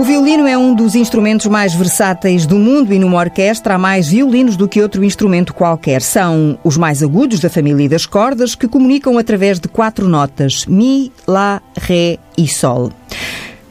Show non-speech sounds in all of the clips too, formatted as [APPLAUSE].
O violino é um dos instrumentos mais versáteis do mundo e numa orquestra há mais violinos do que outro instrumento qualquer. São os mais agudos da família das cordas que comunicam através de quatro notas: Mi, Lá, Ré e Sol.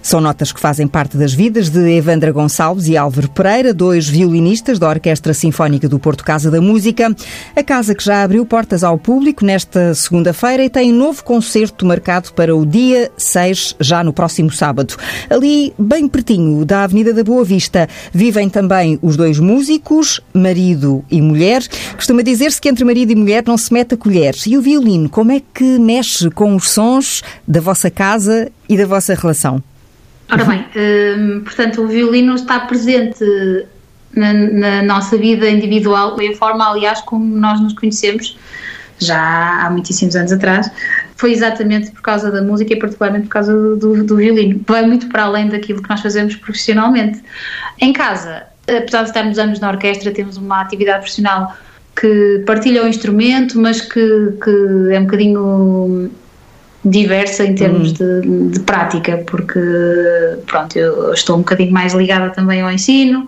São notas que fazem parte das vidas de Evandra Gonçalves e Álvaro Pereira, dois violinistas da Orquestra Sinfónica do Porto Casa da Música. A casa que já abriu portas ao público nesta segunda-feira e tem um novo concerto marcado para o dia 6, já no próximo sábado. Ali, bem pertinho da Avenida da Boa Vista, vivem também os dois músicos, marido e mulher. Costuma dizer-se que entre marido e mulher não se mete a colheres. E o violino, como é que mexe com os sons da vossa casa e da vossa relação? Ora bem, hum, portanto, o violino está presente na, na, nossa vida individual, e a forma, aliás, como nós nos conhecemos, já há muitíssimos anos atrás, foi exatamente por causa da música e particularmente por causa do, do, do violino. Vai muito para além daquilo que nós fazemos profissionalmente. Em casa, apesar de estarmos anos na orquestra, temos uma atividade profissional que partilha o instrumento, mas que, que é um bocadinho diversa em termos uhum. de, de, prática, porque pronto, eu estou um bocadinho mais ligada também ao ensino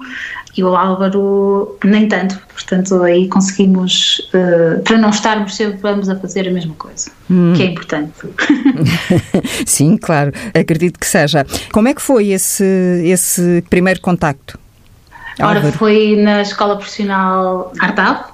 e o Álvaro nem tanto, portanto aí conseguimos, uh, para não estarmos sempre vamos a fazer a mesma coisa, hum. que é importante. [LAUGHS] Sim, claro, acredito que seja. Como é que foi esse, esse primeiro contacto? Ora, Álvaro? foi na escola profissional Artav,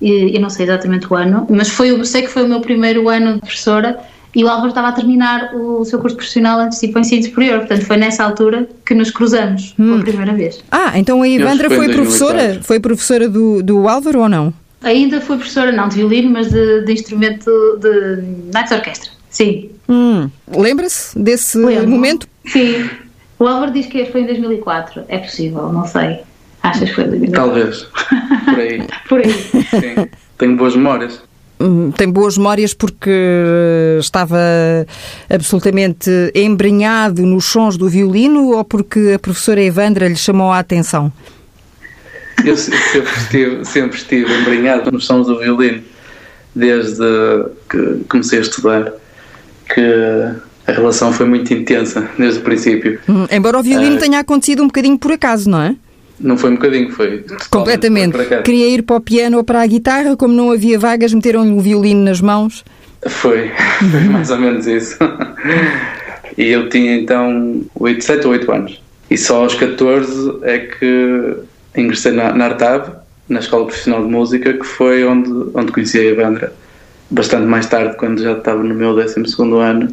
eu não sei exatamente o ano, mas foi, sei que foi o meu primeiro ano de professora e o Álvaro estava a terminar o seu curso profissional antes de ir para o ensino superior, portanto foi nessa altura que nos cruzamos hum. pela primeira vez. Ah, então a Ivandra foi professora, foi professora do, do Álvaro ou não? Ainda foi professora, não de violino, mas de, de instrumento de Night Orquestra, sim. Hum. Lembra-se desse Lembro. momento? Sim. O Álvaro diz que foi em 2004, é possível, não sei. Achas que foi em 2004? Talvez, [LAUGHS] por aí. por aí. Sim, tenho boas memórias. Hum, tem boas memórias porque estava absolutamente embrenhado nos sons do violino ou porque a professora Evandra lhe chamou a atenção? Eu sempre estive, sempre estive embrenhado nos sons do violino desde que comecei a estudar que a relação foi muito intensa desde o princípio. Hum, embora o violino uh, tenha acontecido um bocadinho por acaso, não é? Não foi um bocadinho, foi. Completamente. Queria ir para o piano ou para a guitarra, como não havia vagas, meteram-lhe um violino nas mãos. Foi, [LAUGHS] foi mais ou menos isso. e eu tinha então 8, 7 ou 8 anos. E só aos 14 é que ingressei na, na Artav, na Escola Profissional de Música, que foi onde, onde conheci a Evandra. Bastante mais tarde, quando já estava no meu 12 ano.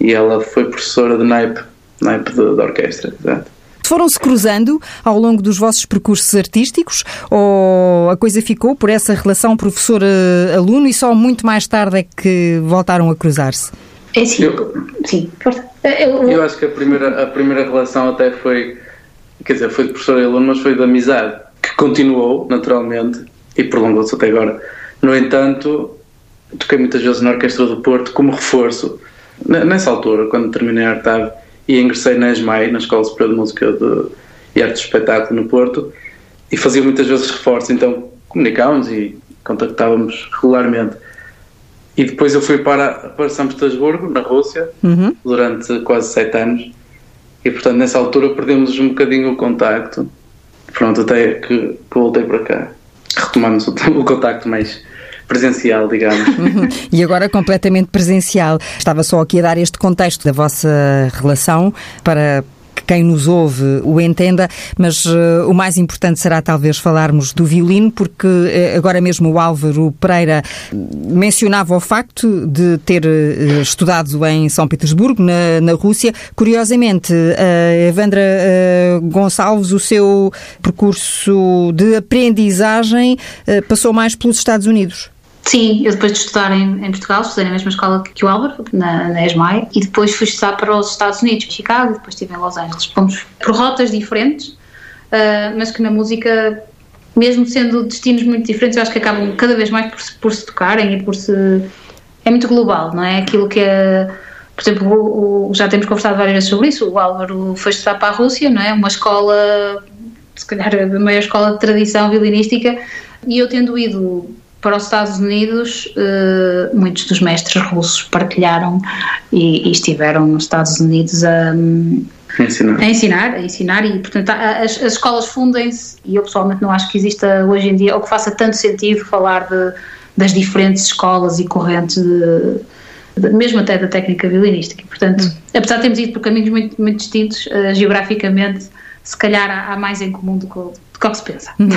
E ela foi professora de naipe, naipe de, de orquestra, exato. Foram-se cruzando ao longo dos vossos percursos artísticos ou a coisa ficou por essa relação professor-aluno e só muito mais tarde é que voltaram a cruzar-se? É sim, eu, sim. Eu, eu acho que a primeira, a primeira relação até foi, quer dizer, foi de professor e aluno, mas foi de amizade, que continuou naturalmente e prolongou-se até agora. No entanto, toquei muitas vezes na Orquestra do Porto como reforço. Nessa altura, quando terminei a Artave, e ingressei na ESMAI, na Escola Superior de Música de, e Arte do Espetáculo no Porto, e fazia muitas vezes reforço, então comunicávamos e contactávamos regularmente. E depois eu fui para, para São Petersburgo, na Rússia, uhum. durante quase sete anos, e portanto nessa altura perdemos um bocadinho o contacto, pronto, até que, que voltei para cá. Retomamos o, [LAUGHS] o contacto mais presencial, digamos. [LAUGHS] Uhum. E agora completamente presencial. Estava só aqui a dar este contexto da vossa relação para quem nos ouve o entenda, mas uh, o mais importante será talvez falarmos do violino, porque uh, agora mesmo o Álvaro Pereira mencionava o facto de ter uh, estudado em São Petersburgo, na, na Rússia. Curiosamente, a Evandra Gonçalves, o seu percurso de aprendizagem passou mais pelos Estados Unidos. Sim, eu depois de estudar em, em Portugal, estudei na mesma escola que o Álvaro, na, na ESMAI, e depois fui estudar para os Estados Unidos, Chicago, e depois estive em Los Angeles. Fomos por rotas diferentes, uh, mas que na música, mesmo sendo destinos muito diferentes, eu acho que acabam cada vez mais por, por se tocarem e por se. É muito global, não é? Aquilo que é. Por exemplo, o, o, já temos conversado várias vezes sobre isso. O Álvaro foi estudar para a Rússia, não é? Uma escola, se calhar a maior escola de tradição violinística, e eu tendo ido para os Estados Unidos, uh, muitos dos mestres russos partilharam e, e estiveram nos Estados Unidos a, a, ensinar. a ensinar, a ensinar e portanto as, as escolas fundem-se e eu pessoalmente não acho que exista hoje em dia ou que faça tanto sentido falar de, das diferentes escolas e correntes de, de, mesmo até da técnica violinística. Portanto, hum. apesar de termos ido por caminhos muito, muito distintos, uh, geograficamente, se calhar há, há mais em comum do que, do que se pensa. Uhum.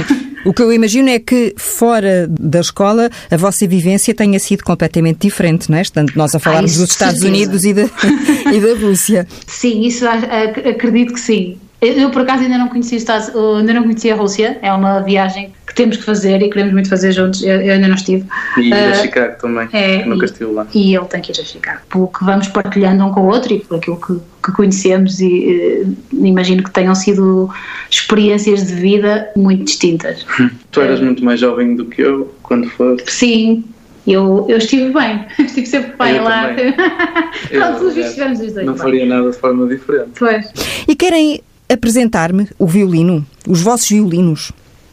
O que eu imagino é que fora da escola a vossa vivência tenha sido completamente diferente, não é? Portanto, nós a falarmos ah, dos Estados certeza. Unidos e da, [LAUGHS] e da Rússia. Sim, isso acredito que sim. Eu, por acaso, ainda não conhecia, ainda não conhecia a Rússia. É uma viagem temos que fazer e queremos muito fazer juntos. Eu, eu ainda não estive. E ir uh, a Chicago também, é, nunca estive lá. E ele tem que ir a Chicago. Pelo que vamos partilhando um com o outro e por aquilo que, que conhecemos, e uh, imagino que tenham sido experiências de vida muito distintas. Tu eras muito mais jovem do que eu quando foi? Sim, eu, eu estive bem, [LAUGHS] estive sempre bem eu lá. Pronto, [LAUGHS] os estivemos os dois. Não bem. faria nada de forma diferente. Pois. E querem apresentar-me o violino, os vossos violinos.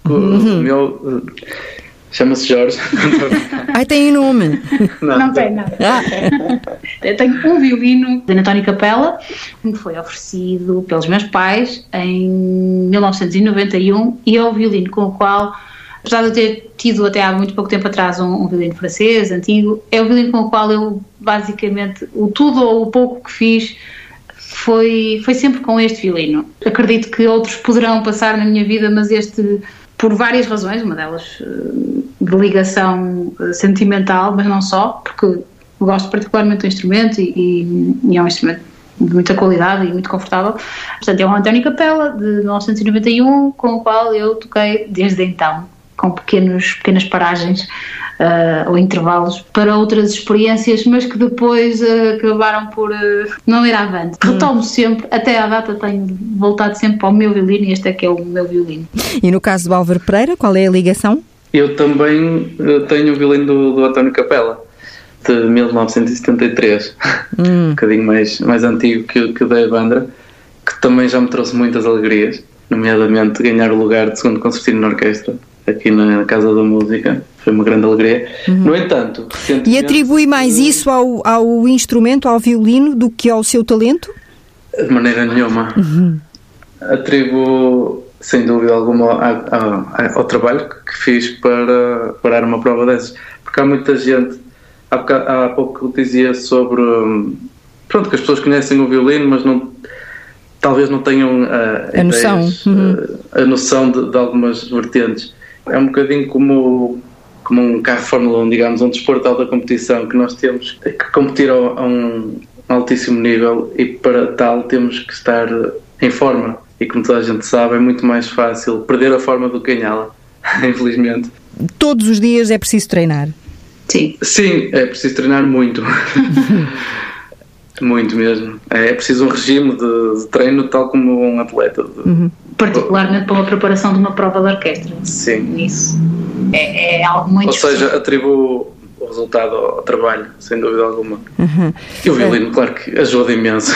O, uhum. meu uh, chama-se Jorge. Ai, tem nome. Não, não tem nada. Ah. Eu tenho um violino de António Capela, que me foi oferecido pelos meus pais em 1991 e é o violino com o qual apesar de eu ter tido até há muito pouco tempo atrás um, um, violino francês, antigo, é o violino com o qual eu basicamente o tudo ou o pouco que fiz foi, foi sempre com este violino. Acredito que outros poderão passar na minha vida, mas este, por várias razões, uma delas eh, de ligação eh, sentimental, mas não só, porque gosto particularmente do instrumento e, e é um instrumento de muita qualidade e muito confortável. Portanto, é um António Capella de 1991, com o qual eu toquei desde então, com pequenos, pequenas paragens uh, ou intervalos para outras experiências, mas que depois uh, acabaram por uh, não ir avante. Hum. Retomo sempre, até à data tenho voltado sempre para o meu violino e este é que é o meu violino. E no caso do Álvaro Pereira, qual é a ligação? Eu também tenho o violino do, do António Capela de 1973, [LAUGHS] hum. um bocadinho mais, mais antigo que, que o da Evandra, que também já me trouxe muitas alegrias, nomeadamente ganhar o lugar de segundo concertino na orquestra aqui na Casa da Música. Foi uma grande alegria. Uhum. No entanto, E atribui mais isso ao, ao instrumento, ao violino, do que ao seu talento? De maneira nenhuma. Uhum. Atribuo, sem dúvida alguma, ao trabalho que fiz para parar uma prova dessas. Porque há muita gente, há, há pouco dizia sobre. Pronto, que as pessoas conhecem o violino, mas não talvez não tenham uh, a ideias, noção, uhum. uh, a noção de, de, algumas vertentes. É um bocadinho como, como um carro de Fórmula 1, digamos, um desporto de alta competição que nós temos que competir a, a um altíssimo nível e para tal temos que estar em forma. E como toda a gente sabe, é muito mais fácil perder a forma do que ganhá-la, [LAUGHS] infelizmente. Todos os dias é preciso treinar? Sim. Sim, é preciso treinar muito. [LAUGHS] muito mesmo. É preciso um regime de, de treino tal como um atleta. De, uhum particularmente para uma preparação de uma prova de orquestra. Sim. Isso. É, é algo muito. Ou seja, atribuo o resultado ao trabalho, sem dúvida alguma. Uhum. E o violino, claro que ajuda imenso.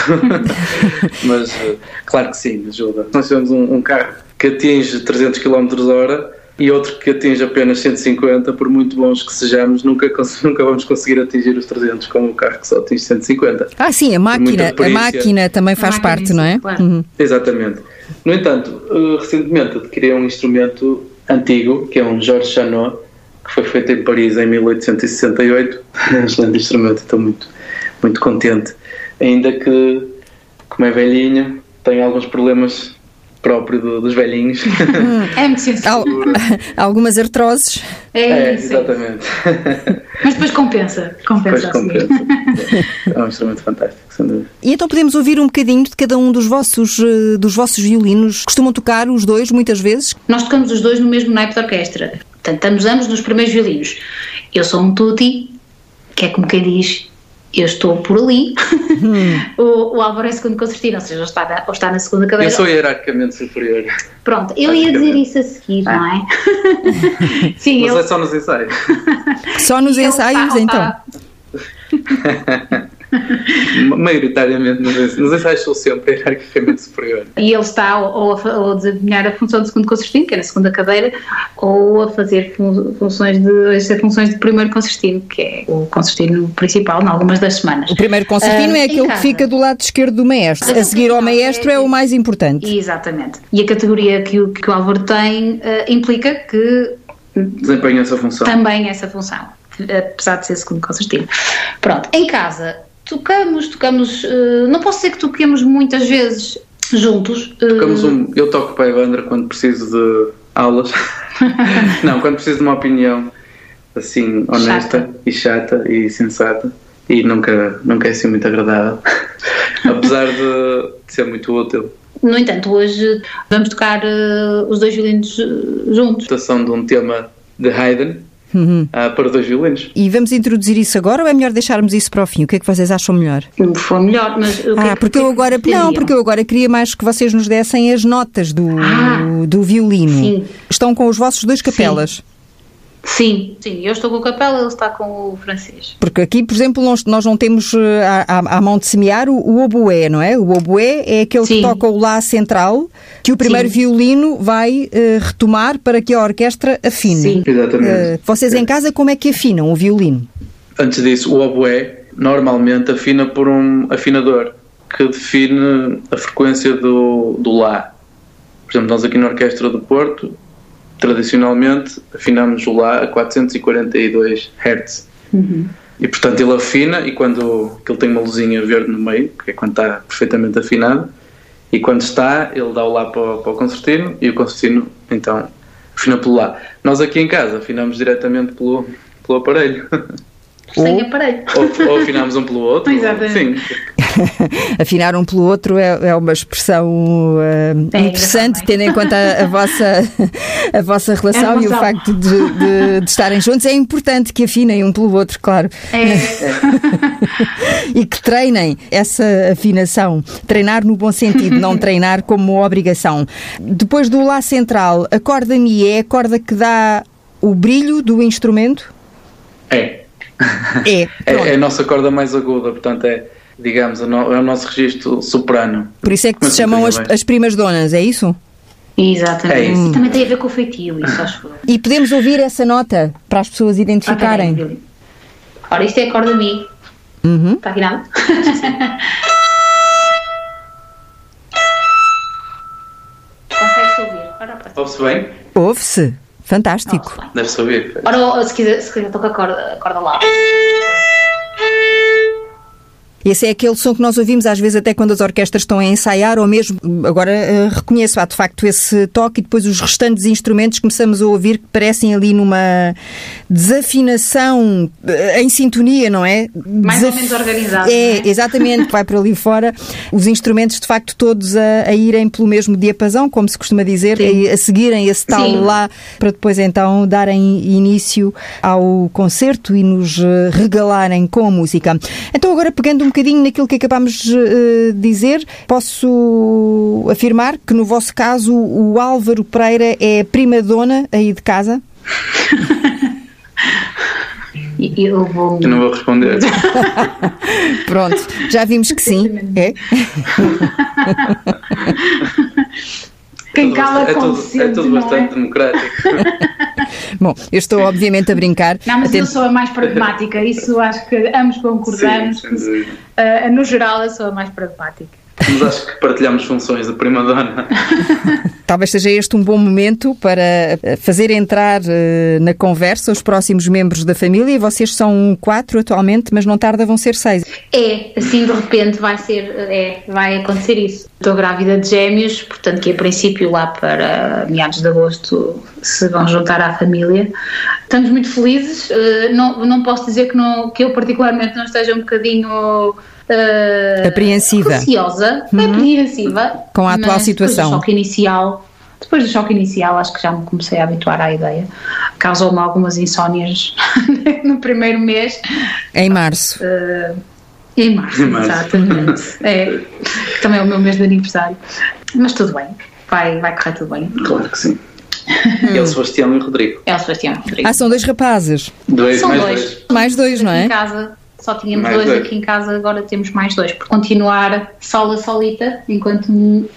[LAUGHS] Mas, eh, claro que sim, ajuda. Nós temos um, um carro que atinge 300 km hora e outro que atinge apenas 150, por muito bons que sejamos, nunca, nunca vamos conseguir atingir os 300 com um carro que só atinge 150. Ah, sim, a máquina, a máquina também faz máquina, parte, não é? Claro. Uhum. Exatamente. No entanto, eh, recentemente adquiri um instrumento antigo, que é um Georges Chanot, que foi feito em Paris em 1868. É um excelente instrumento, estou muito, muito contente. Ainda que, como é velhinho, tem alguns problemas próprio do, dos velhinhos. é muito [LAUGHS] sensível. [LAUGHS] Algumas artroses. É, é exatamente. [LAUGHS] Mas depois compensa. Compensa. Depois compensa. [LAUGHS] é um instrumento fantástico, sem dúvida. E então podemos ouvir um bocadinho de cada um dos vossos, eh, dos vossos violinos. Costumam tocar os dois muitas vezes? Nós tocamos os dois no mesmo naipe de orquestra. Portanto, estamos ambos nos primeiros violinos. Eu sou um tutti, que é como quem diz, eu estou por ali, hum. [LAUGHS] o, o Álvaro é segundo concertino, ou seja, ou está, na, ou está na segunda cadeira. Eu sou hierarquicamente superior. Pronto, eu ia dizer isso a seguir, ah. não é? [LAUGHS] Sim, Mas eu... é só nos ensaios. Só nos ensaios, então. [LAUGHS] [LAUGHS] Maioritariamente, não sei se acho sempre hierarquicamente superior. E ele está ou a, ou a desempenhar a função de segundo concertino, que é na segunda cadeira, ou a fazer fun funções de, funções de primeiro concertino, que é o concertino principal, em algumas das semanas. O primeiro concertino uh, é aquele que fica do lado esquerdo do maestro. A seguir ao maestro é, é o mais importante. Exatamente. E a categoria que o, que o Álvaro tem uh, implica que desempenha essa função. Também essa função, apesar de ser segundo concertino. Pronto, em casa tocamos, tocamos, uh, não posso dizer que toquemos muitas vezes juntos. Uh, tocamos um, eu toco para a Evandra quando preciso de aulas. [LAUGHS] não, quando preciso de uma opinião assim honesta chata. e chata e sensata e nunca, nunca é assim muito agradável, [LAUGHS] apesar de, de ser muito útil. No entanto, hoje vamos tocar uh, os dois violinos juntos. Adaptação de um tema de Haydn uhum. uh, para dois violinos. E vamos introduzir isso agora ou é melhor deixarmos isso para o fim? O que é que vocês acham melhor? Foi melhor, mas o que ah, é que, porque eu é agora não, porque eu agora queria mais que vocês nos dessem as notas do, ah, do violino. Sim. Estão com os vossos dois capelas. Sim. Sim, sim, eu estou com o capela, ele está com o francês. Porque aqui, por exemplo, nós, nós não temos eh, à, à, mão de semear o, o oboé, não é? O oboé é aquele sim. que toca o lá central, que o primeiro sim. violino vai uh, retomar para que a orquestra afine. Sim, exatamente. Uh, vocês em casa, como é que afinam o violino? Antes disso, o oboé normalmente afina por um afinador que define a frequência do, do lá. Por exemplo, nós aqui na Orquestra do Porto tradicionalmente afinamos o Lá a 442 Hz. Uhum. E portanto ele afina e quando ele tem uma luzinha verde no meio, que é quando está perfeitamente afinado, e quando está, ele dá o Lá para, para o concertino e o concertino então afina pelo Lá. Nós aqui em casa afinamos diretamente pelo, pelo aparelho. Sem aparelho. Ou, ou afinamos um pelo outro. [LAUGHS] Exatamente. Sim. [LAUGHS] Afinar um pelo outro é, é uma expressão uh, é interessante, tendo em conta a, a, vossa, [LAUGHS] a vossa relação é e o facto de, de, de, estarem juntos. É importante que afinem um pelo outro, claro. É. [LAUGHS] e que treinem essa afinação. Treinar no bom sentido, não treinar como obrigação. Depois do Lá central, a corda Mi é a corda que dá o brilho do instrumento? É. É, é, é, a nossa corda mais aguda, portanto é, digamos, é o nosso registro soprano. Por isso é que se chamam as, as primas donas, é isso? Exatamente. É isso. Também tem a ver com o feitio, isso acho E podemos ouvir essa nota para as pessoas identificarem. Okay, Ora, isto é a corda Mi. Uhum. Está afinado? [LAUGHS] Consegue-se ouvir? Ouve-se bem? Ouve-se. Fantástico. Deve-se ouvir. Ora, se quiser, se quiser toca a corda, a corda lá. Esse é aquele som que nós ouvimos às vezes até quando as orquestras estão a ensaiar, ou mesmo, agora uh, reconheço, há de facto esse toque e depois os restantes instrumentos começamos a ouvir que parecem ali numa desafinação uh, em sintonia, não é? Mais Desaf... ou menos organizado. É, é? [LAUGHS] exatamente, vai para ali fora. Os instrumentos de facto todos a, a, irem pelo mesmo diapasão, como se costuma dizer, a, a, seguirem esse tal Sim. lá, para depois então darem início ao concerto e nos eh, regalarem com a música. Então agora pegando bocadinho naquilo que acabámos de uh, dizer, posso afirmar que no vosso caso o Álvaro Pereira é prima dona aí de casa? Eu vou. Eu não vou responder. [LAUGHS] Pronto, já vimos que sim. É? [LAUGHS] Quem cala é tudo, é tudo bastante é? democrático. [LAUGHS] Bom, eu estou obviamente a brincar. Não, mas eu sou a mais pragmática, isso acho que ambos concordamos. Sim, uh, no geral, eu sou a mais pragmática. Mas acho que partilhamos funções de prima-dona. [LAUGHS] Talvez seja este um bom momento para eh, fazer entrar uh, na conversa os próximos membros da família. Vocês são quatro atualmente, mas não tarda vão ser seis. É, assim de repente vai ser, é, vai acontecer isso. Estou grávida de gêmeos, portanto que a princípio lá para meados de agosto se vão juntar à família. Estamos muito felizes. Uh, não, não posso dizer que, não, que eu particularmente não esteja um bocadinho uh, apreensiva. Receosa, uhum. apreensiva. Com a atual situação. Depois do choque inicial, depois do choque inicial, acho que já me comecei a habituar à ideia. Causou-me algumas insónias [LAUGHS] no primeiro mês. Em março. Uh, em março, em março. exatamente. é, também é o meu mês de aniversário. Mas tudo bem, vai, vai correr tudo bem. Claro que sim. É o Sebastião e o Rodrigo. É o Sebastião e o Rodrigo. Ah, são dois rapazes. Dois, são mais dois. dois. Mais dois, não é? Em casa só tínhamos dois, dois, aqui em casa, agora temos mais dois, por continuar sola solita, enquanto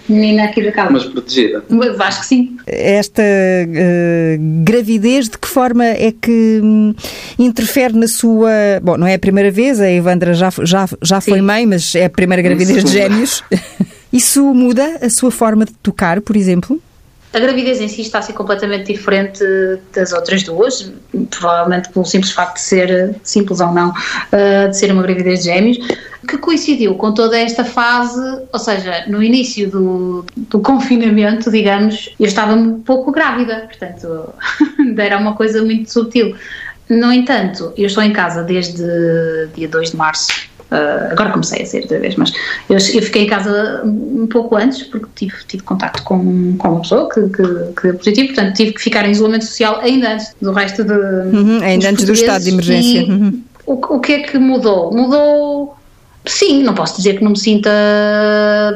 menina aqui da casa. Mas protegida. Acho que sim. Esta uh, gravidez, de que forma é que hum, interfere na sua. Bom, não é a primeira vez, a Evandra já, já, já foi mãe, mas é a primeira gravidez de gêmeos. [LAUGHS] Isso muda a sua forma de tocar, por exemplo? A gravidez em si está a ser completamente diferente das outras duas, provavelmente pelo simples facto de ser, simples ou não, uh, de ser uma gravidez de gêmeos, que coincidiu com toda esta fase, ou seja, no início do, do confinamento, digamos, eu estava um pouco grávida, portanto, [LAUGHS] era uma coisa muito subtil. No entanto, eu estou em casa desde dia 2 de março Uh, agora comecei a ser outra vez, mas eu, eu, fiquei em casa um pouco antes porque tive, tive contato com, com uma pessoa que, que, que deu positivo, portanto tive que ficar em isolamento social ainda antes do resto de. Uhum, ainda antes do estado de emergência. Uhum. O, o que é que mudou? Mudou. Sim, não posso dizer que não me sinta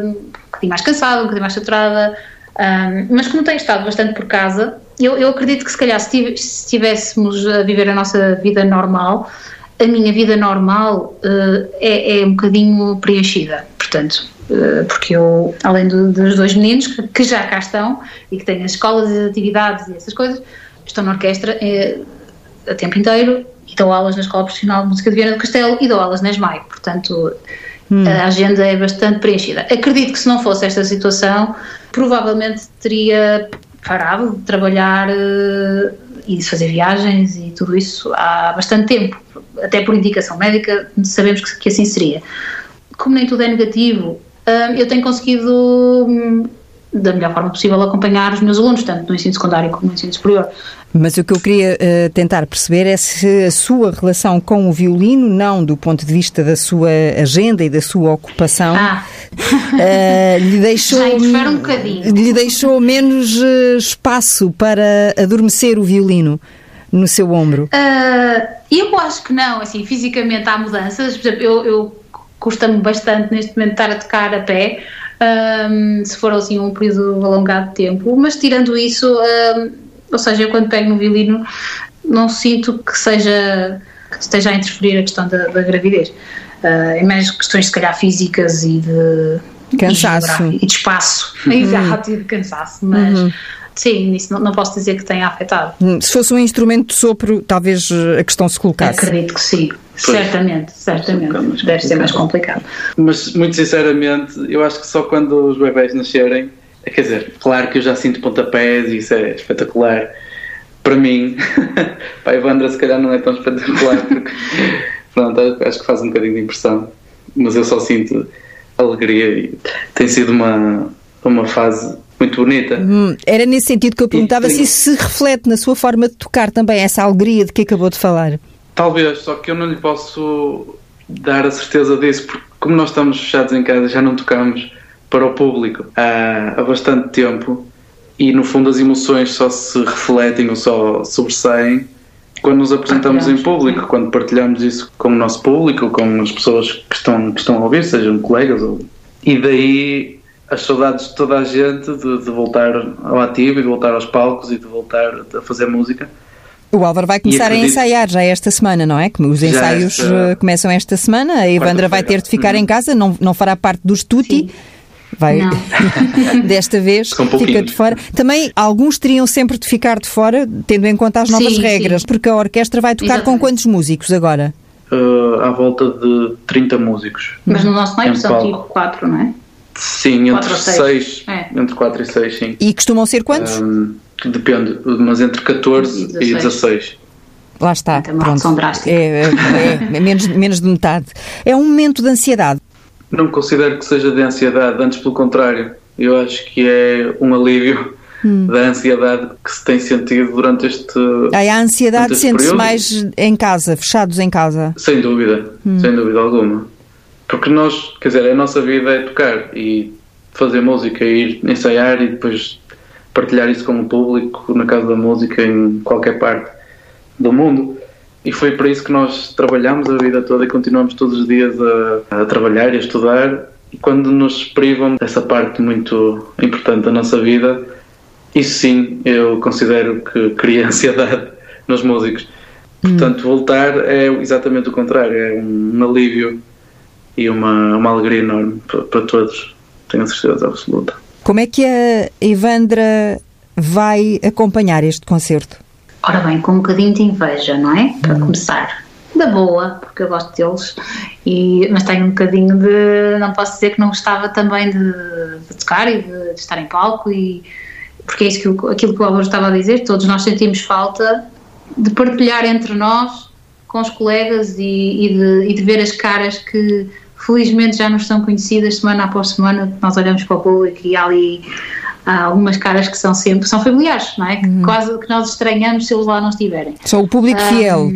um bocadinho mais cansada, um bocadinho mais saturada, um, mas como tenho estado bastante por casa, eu, eu acredito que se calhar se estivéssemos a viver a nossa vida normal, a minha vida normal uh, é, é, um bocadinho preenchida, portanto, uh, porque eu, além do, dos dois meninos que, que, já cá estão e que têm as escolas e as atividades e essas coisas, estou na orquestra é, a tempo inteiro e dou aulas na Escola Profissional de Música de Viana do Castelo e dou aulas na ESMAI, portanto hum. a agenda é bastante preenchida. Acredito que se não fosse esta situação, provavelmente teria parado de trabalhar uh, e de fazer viagens e tudo isso há bastante tempo, até por indicação médica sabemos que, que assim seria. Como nem tudo é negativo, uh, eu tenho conseguido hum, da melhor forma possível acompanhar os meus alunos, tanto no ensino secundário como no ensino superior. Mas o que eu queria uh, tentar perceber é se a sua relação com o violino, não do ponto de vista da sua agenda e da sua ocupação, ah. uh, lhe deixou um lhe deixou menos uh, espaço para adormecer o violino no seu ombro. eu acho que não, assim, fisicamente há mudanças. Por exemplo, eu, eu custa-me bastante neste momento estar a tocar a pé um, se for assim um período alongado de tempo, mas tirando isso, um, ou seja, eu quando pego no violino não sinto que seja que esteja a interferir a questão da, da gravidez. Uh, é mais questões se calhar físicas e de cansaço e, de espaço, uhum. [LAUGHS] exato, e de cansaço, mas uhum. Sim, isso não, não, posso dizer que tenha afetado. Hum, se fosse um instrumento de sopro, talvez a questão se colocasse. Acredito que sim. Pois, certamente, certamente. Deve ser mais complicado. Mas, muito sinceramente, eu acho que só quando os bebés nascerem, quer dizer, claro que eu já sinto pontapés e isso é espetacular. Para mim, [LAUGHS] para a Evandra, se calhar não é tão espetacular, [LAUGHS] porque pronto, acho que faz um bocadinho de impressão. Mas eu só sinto alegria e tem sido uma, uma fase muito bonita. Hum, era nesse sentido que eu perguntava e, se isso se reflete na sua forma de tocar também, essa alegria de que acabou de falar. Talvez, só que eu não lhe posso dar a certeza disso, porque como nós estamos fechados em casa, já não tocamos para o público há, há bastante tempo e no fundo as emoções só se refletem ou só sobressaem quando nos apresentamos em público, quando partilhamos isso com o nosso público, com as pessoas que estão, que estão a ouvir, sejam colegas ou... E daí as saudades de toda a gente de, de voltar ao ativo e de voltar aos palcos e de voltar a fazer música o Álvaro vai começar acredito... a ensaiar já esta semana, não é? Os ensaios esta... Eh, começam esta semana. A Evandra vai ter de ficar em casa, não, não fará parte dos tutti. Sim. Vai, [LAUGHS] desta vez, fica de fora. Também alguns teriam sempre de ficar de fora, tendo em conta as novas sim, regras, sim. porque a orquestra vai tocar Exatamente. com quantos músicos agora? Uh, à volta de 30 músicos. Mas no nosso meio são tipo 4, não é? Sim, entre 6. É. Entre 4 e 6, sim. E costumam ser quantos? Um, Depende, mas entre 14 e 16. E 16. Lá está. Então, pronto. É, é, é, menos, menos de metade. É um momento de ansiedade. Não considero que seja de ansiedade, antes pelo contrário. Eu acho que é um alívio hum. da ansiedade que se tem sentido durante este. Aí a ansiedade sente-se mais em casa, fechados em casa. Sem dúvida, hum. sem dúvida alguma. Porque nós, quer dizer, a nossa vida é tocar e fazer música, ir ensaiar e depois partilhar isso com o público na Casa da Música em qualquer parte do mundo. E foi para isso que nós trabalhamos a vida toda e continuamos todos os dias a, a trabalhar e a estudar. E quando nos privam dessa parte muito importante da nossa vida, isso sim eu considero que cria [LAUGHS] ansiedade nos músicos. Portanto, voltar é exatamente o contrário, é um, alívio e uma, uma alegria enorme para, para todos, tenho a certeza absoluta. Como é que a Evandra vai acompanhar este concerto? Ora bem, com um bocadinho de inveja, não é? Para hum. começar. Da boa, porque eu gosto deles, e, mas tenho um bocadinho de. Não posso dizer que não gostava também de, de tocar e de, de, estar em palco, e, porque é isso que, aquilo que o Álvaro estava a dizer, todos nós sentimos falta de partilhar entre nós, com os colegas e, e, de, e de ver as caras que felizmente já nos são conhecidas semana após semana, nós olhamos para o público e há ali há algumas caras que são sempre, são familiares, não é? Que uhum. quase que nós estranhamos se eles lá não estiverem. São o público um, fiel.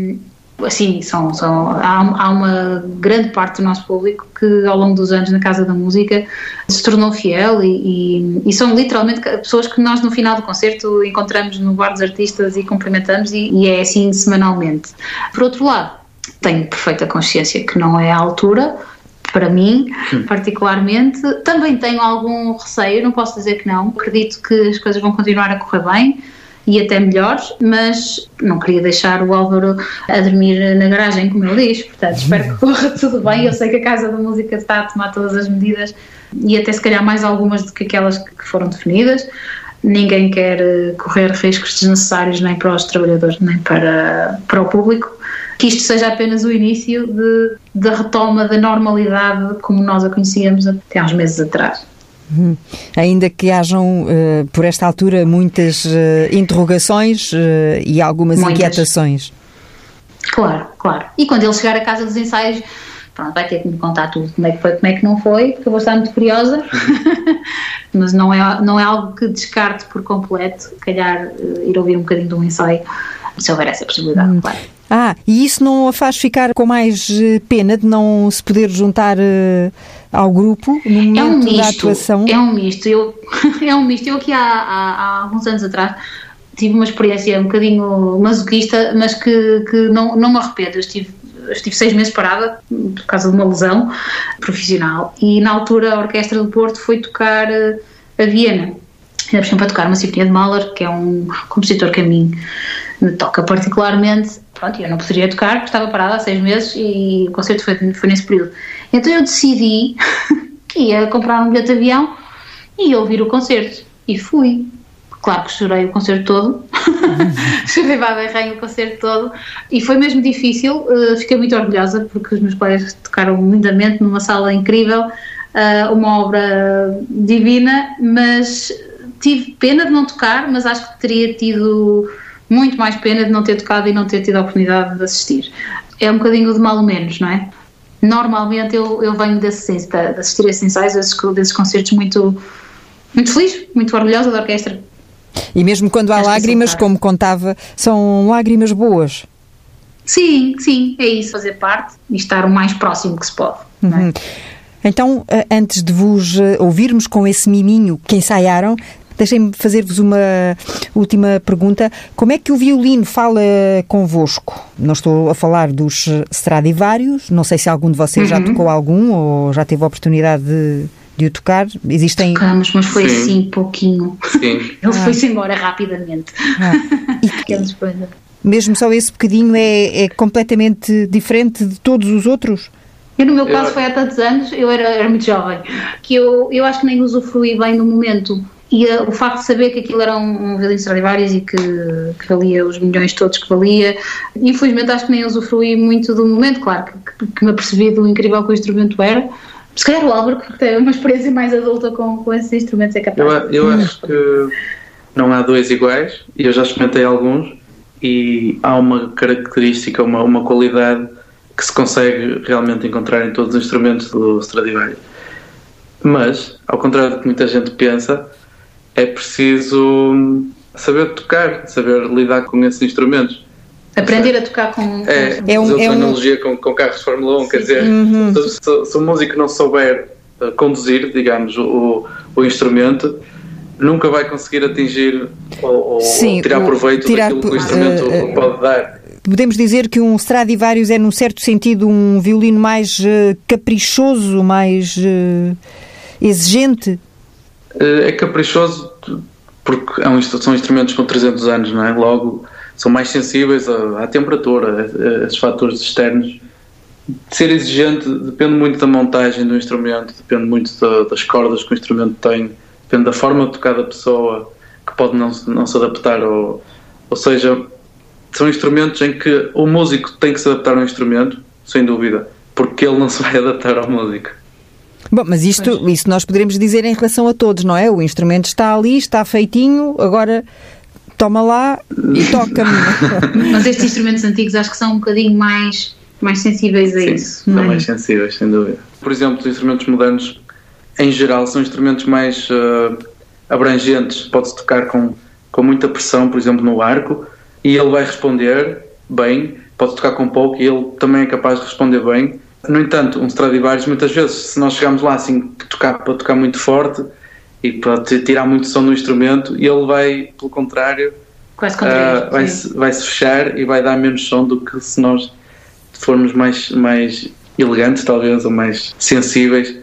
Sim, são, são, há, há, uma grande parte do nosso público que ao longo dos anos na Casa da Música se tornou fiel e, e, e são literalmente pessoas que nós no final do concerto encontramos no bar dos artistas e cumprimentamos e, e é assim semanalmente. Por outro lado, tenho perfeita consciência que não é a altura, para mim, particularmente. Também tenho algum receio, não posso dizer que não. Acredito que as coisas vão continuar a correr bem e até melhores, mas não queria deixar o Álvaro a dormir na garagem, como ele diz. Portanto, espero que corra [LAUGHS] tudo bem. Eu sei que a Casa da Música está a tomar todas as medidas e até se calhar mais algumas do que aquelas que foram definidas. Ninguém quer correr riscos desnecessários nem para os trabalhadores nem para, para o público que isto seja apenas o início de, da retoma da normalidade como nós a conhecíamos até há uns meses atrás. Uhum. Ainda que hajam, uh, por esta altura, muitas uh, interrogações uh, e algumas muitas. inquietações. Claro, claro. E quando ele chegar à casa dos ensaios, pronto, vai ter que me contar tudo, como é que foi, como é que não foi, porque eu vou estar muito curiosa, [LAUGHS] mas não é, não é algo que descarte por completo, calhar ir ouvir um bocadinho de um ensaio, se houver essa possibilidade, hum. claro. Ah, e isso não a faz ficar com mais eh, pena de não se poder juntar uh, ao grupo no momento é um misto, da atuação? É um misto. Eu, [LAUGHS] é um misto. Eu aqui há, há, há alguns anos atrás tive uma experiência um bocadinho masoquista, mas que, que não, não me arrependo. Eu estive, estive seis meses parada por causa de uma lesão profissional e na altura a Orquestra do Porto foi tocar uh, a Viena. Ainda por para tocar uma sinfonia de Mahler, que é um compositor que a mim me toca particularmente pronto, eu não poderia tocar porque estava parada há seis meses e o concerto foi, foi nesse período. Então eu decidi [LAUGHS] que ia comprar um bilhete de avião e ouvir o concerto. E fui. Claro que chorei o concerto todo, [LAUGHS] chorei bem o concerto todo e foi mesmo difícil. Uh, fiquei muito orgulhosa porque os meus colegas tocaram lindamente numa sala incrível, uh, uma obra divina, mas tive pena de não tocar, mas acho que teria tido muito mais pena de não ter tocado e não ter tido a oportunidade de assistir. É um bocadinho de mal ou menos, não é? Normalmente eu, eu venho desse, de assistir a esses ensaios, desses, desses concertos muito, muito feliz, muito orgulhosa da orquestra. E mesmo quando há Acho lágrimas, como contava, são lágrimas boas. Sim, sim, é isso, fazer parte e estar o mais próximo que se pode. É? Uhum. Então, eh, antes de vos eh, ouvirmos com esse miminho que ensaiaram, Deixem-me fazer-vos uma última pergunta. Como é que o violino fala convosco? Não estou a falar dos Stradivarius, não sei se algum de vocês uhum. já tocou algum ou já teve a oportunidade de, de o tocar. Existem. Tocamos, mas foi Sim. assim pouquinho. Sim. [LAUGHS] Ele ah. foi-se embora rapidamente. Ah. [LAUGHS] E, mesmo só esse bocadinho é, é completamente diferente de todos os outros? Eu, no meu caso, foi há tantos anos, eu era, era muito jovem, que eu, eu acho que nem usufruí bem no momento e uh, o facto de saber que aquilo era um, um violino Stradivarius e que, que, valia os milhões todos que valia, infelizmente acho que nem usufruí muito do momento, claro que, que, me apercebi do incrível que o instrumento era. Se calhar o Álvaro, que tem uma experiência mais adulta com, com esses instrumentos, é capaz. Eu, eu acho que não há dois iguais, e eu já experimentei alguns, e há uma característica, uma, uma qualidade que se consegue realmente encontrar em todos os instrumentos do Stradivarius. Mas, ao contrário do que muita gente pensa, é preciso saber tocar, saber lidar com esses instrumentos. Aprender a tocar com. É, é, um, é uma analogia com, com carros de Fórmula 1, sim, quer dizer, uhum. se, se, se, o músico não souber uh, conduzir, digamos, o, o instrumento, nunca vai conseguir atingir ou, sim, ou tirar proveito tirar, daquilo que o instrumento uh, pode dar. Podemos dizer que um Stradivarius é, num certo sentido, um violino mais uh, caprichoso, mais exigente? Eh, é caprichoso porque é são instrumentos com 300 anos, não é? Logo são mais sensíveis à, à temperatura, a, a fatores externos. Ser exigente depende muito da montagem do instrumento, depende muito da, das cordas que o instrumento tem, depende da forma de tocar da pessoa, que pode não, não se adaptar. Ou, ou seja, são instrumentos em que o músico tem que se adaptar ao instrumento, sem dúvida, porque ele não se vai [LAUGHS] adaptar ao músico. Bom, mas isto, isso nós poderemos dizer em relação a todos, não é? O instrumento está ali, está feitinho, agora toma lá e toca-me. [LAUGHS] mas estes instrumentos antigos acho que são um bocadinho mais, mais sensíveis a Sim, isso. São é? mais sensíveis, sem dúvida. Por exemplo, os instrumentos modernos, em geral, são instrumentos mais uh, abrangentes. Pode-se tocar com, com muita pressão, por exemplo, no arco, e ele vai responder bem. Pode tocar com pouco e ele também é capaz de responder bem. No entanto, um Stradivarius, muitas vezes, se nós chegarmos lá assim, tocar, para tocar muito forte e para tirar muito som do instrumento, ele vai, pelo contrário, uh, contrário. vai, sim. -se, vai se fechar e vai dar menos som do que se nós formos mais, mais elegantes, talvez, ou mais sensíveis.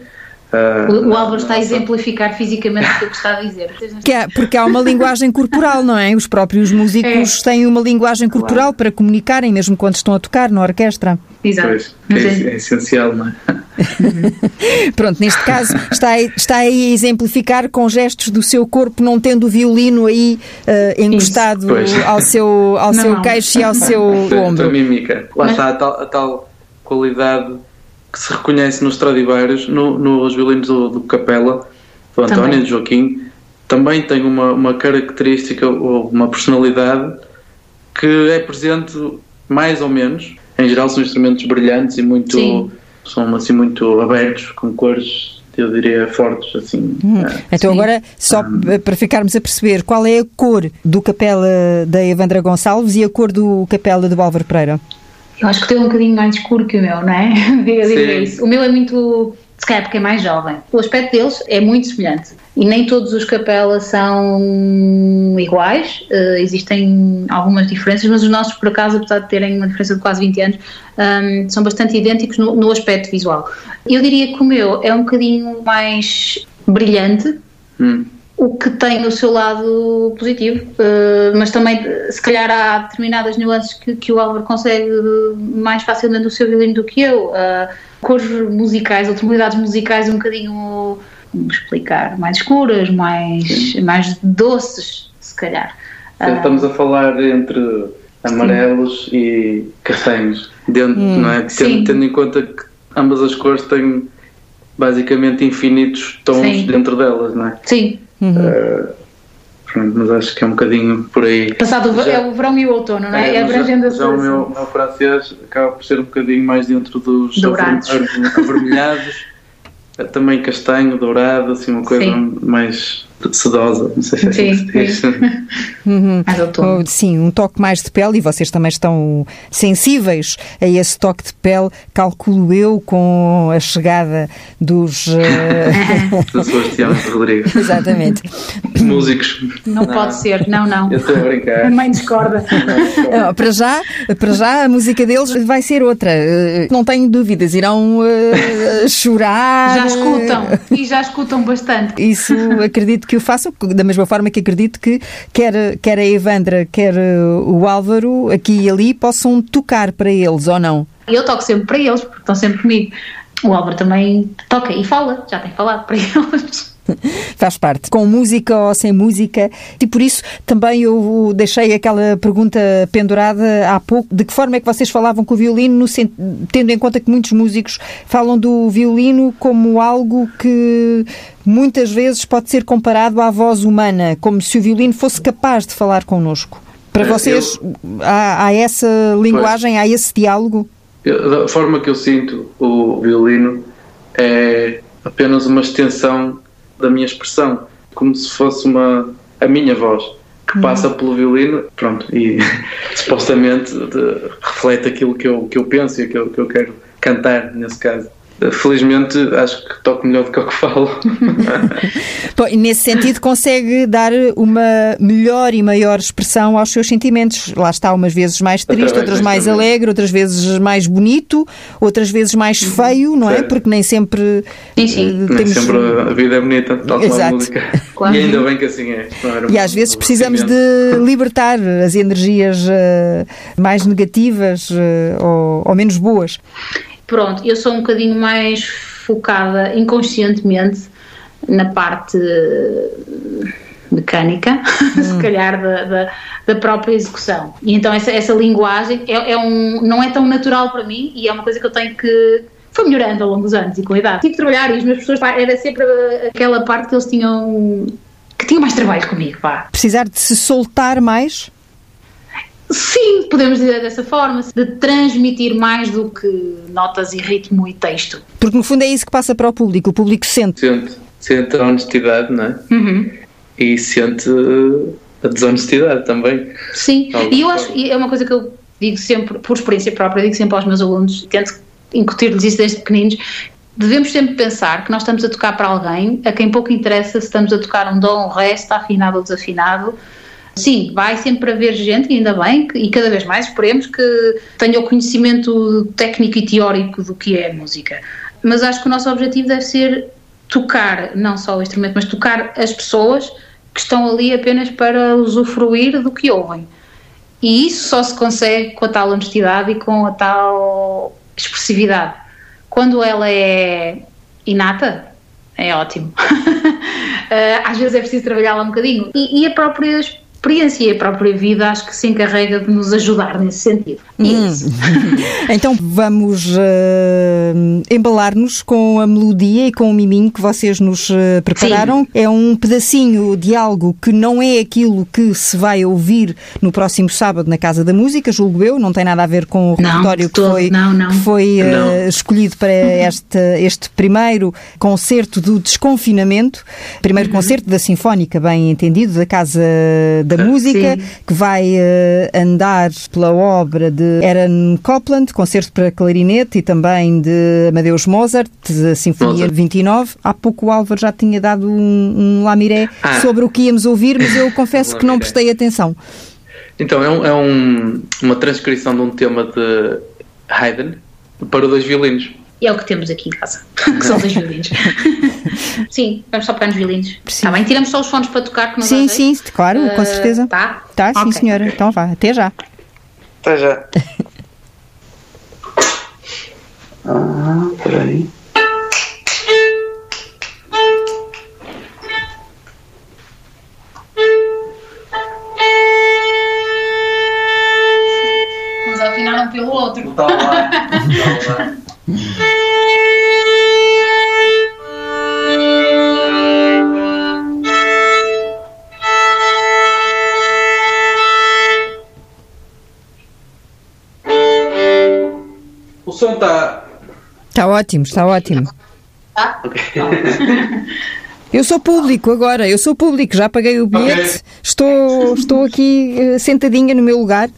Uh, O, o Álvaro está a exemplificar fisicamente o que está a dizer. Que é- porque há uma linguagem corporal, não é? Os próprios músicos têm uma linguagem corporal para comunicarem, mesmo quando estão a tocar na orquestra. Exato. Pois, é, é- é essencial, não é? [LAUGHS] Pronto, neste caso está aí, está aí a exemplificar com gestos do seu corpo, não tendo o violino aí eh, encostado ao seu, ao Não, seu não. queixo e ao seu ombro. mímica. Lá Mas- está a tal, a tal qualidade que se reconhece nos Stradivarius, no, nos violinos do, do Capella, do António e do Joaquim, também tem uma, uma característica ou uma personalidade que é presente mais ou menos. Em geral são instrumentos brilhantes e muito Sim. são assim muito abertos, com cores, eu diria, fortes, assim. eh, Então Sim. agora, só p- para ficarmos a perceber, qual é a cor do capela da Evandra Gonçalves e a cor do capela do Álvaro Pereira? Eu acho que o teu é um bocadinho mais escuro que o meu, não é? [LAUGHS] Diga Sim. isso. O meu é muito. Se calhar porque é mais jovem. O aspecto deles é muito semelhante. E nem todos os capelas são iguais. eh, existem algumas diferenças, mas os nossos, por acaso, apesar de terem uma diferença de quase 20 anos, hum, são bastante idênticos no, no aspecto visual. Eu diria que o meu é um bocadinho mais brilhante, hum. O que tem o seu lado positivo, eh, mas também eh, se calhar há determinadas nuances que, que o Álvaro consegue eh, mais facilmente no seu violino do que eu. Eh, cores musicais ou tonalidades musicais um bocadinho, vamos explicar, mais escuras, mais, mais doces, se calhar. Ah, Estamos a falar entre amarelos e castanhos, dentro, não é? Sim. Tendo, tendo em conta que ambas as cores têm basicamente infinitos tons Sim. dentro delas, não é? sim, Pronto, mas acho que é um bocadinho por aí. passado Já- é o verão e o outono, não é? É, abrangendo já, a já o meu, meu francês acaba por ser um bocadinho mais dentro dos Dourados. avermelhados, [LAUGHS] também castanho, dourado, assim uma coisa Sim. mais sedosa, não sei se é Sim, assim que se diz. sim, um toque mais de pele e vocês também estão sensíveis a esse toque de pele, calculo eu, com a chegada dos. [LAUGHS] eh, do Sebastião Rodrigues. [LAUGHS] Exatamente. Músicos. Não, pode ser, não, não. Eu estou a A brincar. mãe discorda. Não, para, já, para já a música deles vai ser outra. Eh, Não tenho dúvidas, irão eh, chorar. Já escutam, e já escutam bastante. Isso acredito que o façam, da mesma forma que acredito que quer, quer a Evandra, quer eh, o Álvaro, aqui e ali, possam tocar para eles ou não. Eu toco sempre para eles, porque estão sempre comigo. O Álvaro também toca e fala, já tem falado para [LAUGHS] eles. [LAUGHS] Faz parte. Com música ou sem música. E por isso também eu deixei aquela pergunta pendurada há pouco. De que forma é que vocês falavam com o violino, tendo em conta que muitos músicos falam do violino como algo que muitas vezes pode ser comparado à voz humana, como se o violino fosse capaz de falar connosco. Para É, vocês há, há essa linguagem, há esse diálogo? Eu- Da forma que eu sinto o violino é apenas uma extensão da minha expressão, como se fosse uma a minha voz que passa pelo violino, pronto, e [LAUGHS] supostamente de- reflete aquilo que eu, que eu penso e aquilo que eu quero cantar nesse caso. Felizmente acho que toco melhor do que o que falo. [LAUGHS] Bom, e nesse sentido consegue dar uma melhor e maior expressão aos seus sentimentos. Lá está, umas vezes mais triste, outras mais alegre, outras vezes mais bonito, outras vezes mais feio, não é? Porque nem sempre sim, sim. Eh, temos... Nem sempre a vida é bonita, tal como a música. [LAUGHS] Claro. E ainda bem que assim é. E às vezes precisamos de libertar as energias uh, mais negativas uh, ou, ou menos boas. Pronto, eu sou um bocadinho mais focada inconscientemente na parte mecânica, [LAUGHS] hum. se calhar, da, da, da, própria execução. E então essa, essa linguagem é, é, um, não é tão natural para mim e é uma coisa que eu tenho que. Foi melhorando ao longo dos anos e com a idade. Tive que trabalhar e as minhas pessoas, era sempre aquela parte que eles tinham. que tinham mais trabalho comigo, pá. Precisar de se soltar mais? Sim, podemos dizer dessa forma, de transmitir mais do que notas e ritmo e texto. Porque no fundo é isso que passa para o público, o público sente. Sente, sente a honestidade, não é? Uhum. E sente a desonestidade também. Sim, e eu acho, e é uma coisa que eu digo sempre, por experiência própria, digo sempre aos meus alunos, tento incutir-lhes isso desde pequeninos, devemos sempre pensar que nós estamos a tocar para alguém a quem pouco interessa se estamos a tocar um dom, um ré, está afinado ou desafinado, Sim, vai sempre haver gente, ainda bem, e cada vez mais esperemos que tenha o conhecimento técnico e teórico do que é música. Mas acho que o nosso objetivo deve ser tocar, não só o instrumento, mas tocar as pessoas que estão ali apenas para usufruir do que ouvem. E isso só se consegue com a tal honestidade e com a tal expressividade. Quando ela é inata, é ótimo. [LAUGHS] Eh, às vezes é preciso trabalhar lá um bocadinho. E, e a própria experiência e a própria vida acho que se encarrega de nos ajudar nesse sentido. Hum. [LAUGHS] então vamos uh, embalar-nos com a melodia e com o miminho que vocês nos uh, prepararam. Sim. É um pedacinho de algo que não é aquilo que se vai ouvir no próximo sábado na Casa da Música, julgo eu, não tem nada a ver com o repertório que foi, não, não. Que foi uh, escolhido para [LAUGHS] este, este primeiro concerto do desconfinamento, primeiro uhum. concerto da Sinfónica, bem entendido, da Casa da música, Sim. que vai uh, andar pela obra de Aaron Copland, concerto para clarinete e também de Amadeus Mozart, a Sinfonia Mozart. 29. Há pouco o Álvaro já tinha dado um, um lamiré ah. sobre o que íamos ouvir, mas eu [COUGHS] confesso que não prestei atenção. Então, é, um, é um, uma transcrição de um tema de Haydn para dois violinos. E é o que temos aqui em casa, [LAUGHS] que são dois violinos. [LAUGHS] [LAUGHS] sim, vamos só pegar nos violinos. Está bem? Tiramos só os fones para tocar, que não Sim, sim, claro, uh, com certeza. Tá? Tá, sim, okay, senhora. Okay. Então vá, até já. Até já. [LAUGHS] ah, peraí. Vamos afinar um pelo outro. Tá lá. Tá lá. Está. Está ótimo, está ótimo. Tá? [LAUGHS] Eu sou público agora, eu sou público, já paguei o bilhete, okay. estou, estou aqui uh, sentadinha no meu lugar,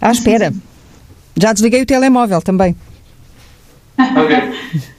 à espera. Já desliguei o telemóvel também. Ok. [LAUGHS]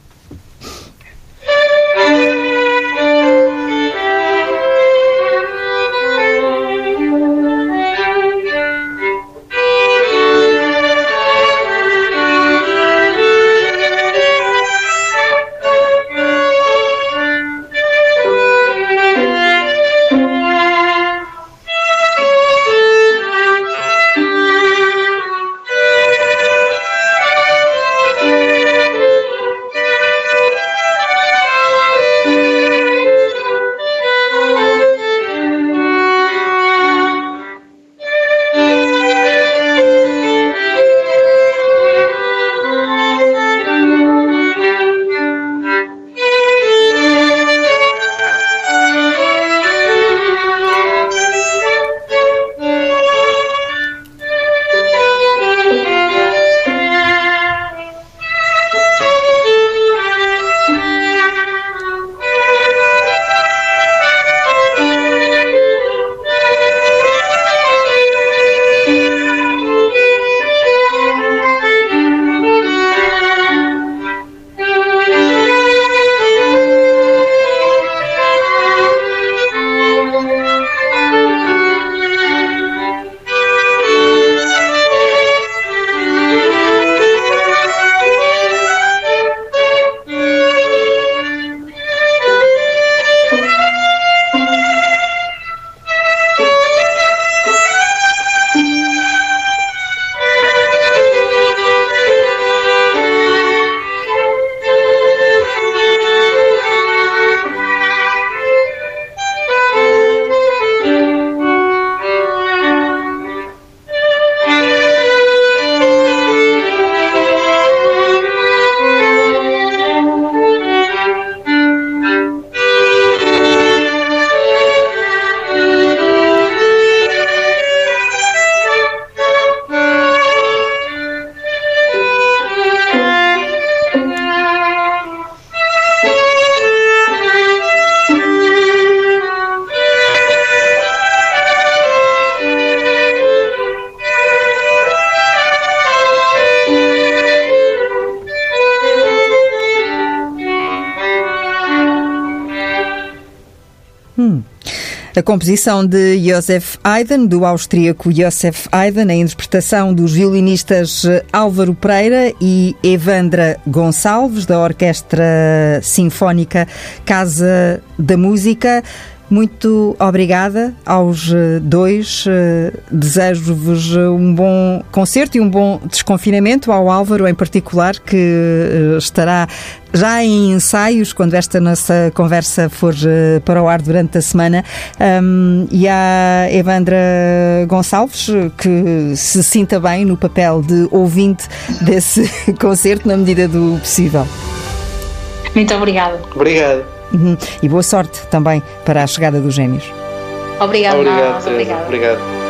A composição de Josef Haydn, do austríaco Josef Haydn, a interpretação dos violinistas Álvaro Pereira e Evandra Gonçalves, da Orquestra Sinfónica Casa da Música. Muito obrigada aos eh, dois. Eh, desejo-vos eh, um bom concerto e um bom desconfinamento. Ao Álvaro, em particular, que estará já em ensaios quando esta nossa conversa for para o ar durante a semana. Um, e à Evandra Gonçalves, que se sinta bem no papel de ouvinte desse [LAUGHS] concerto, na medida do possível. Muito obrigada. Obrigado. Uhum. E boa sorte também para a chegada dos gêmeos. Obrigada. Obrigado, Obrigado. Obrigado.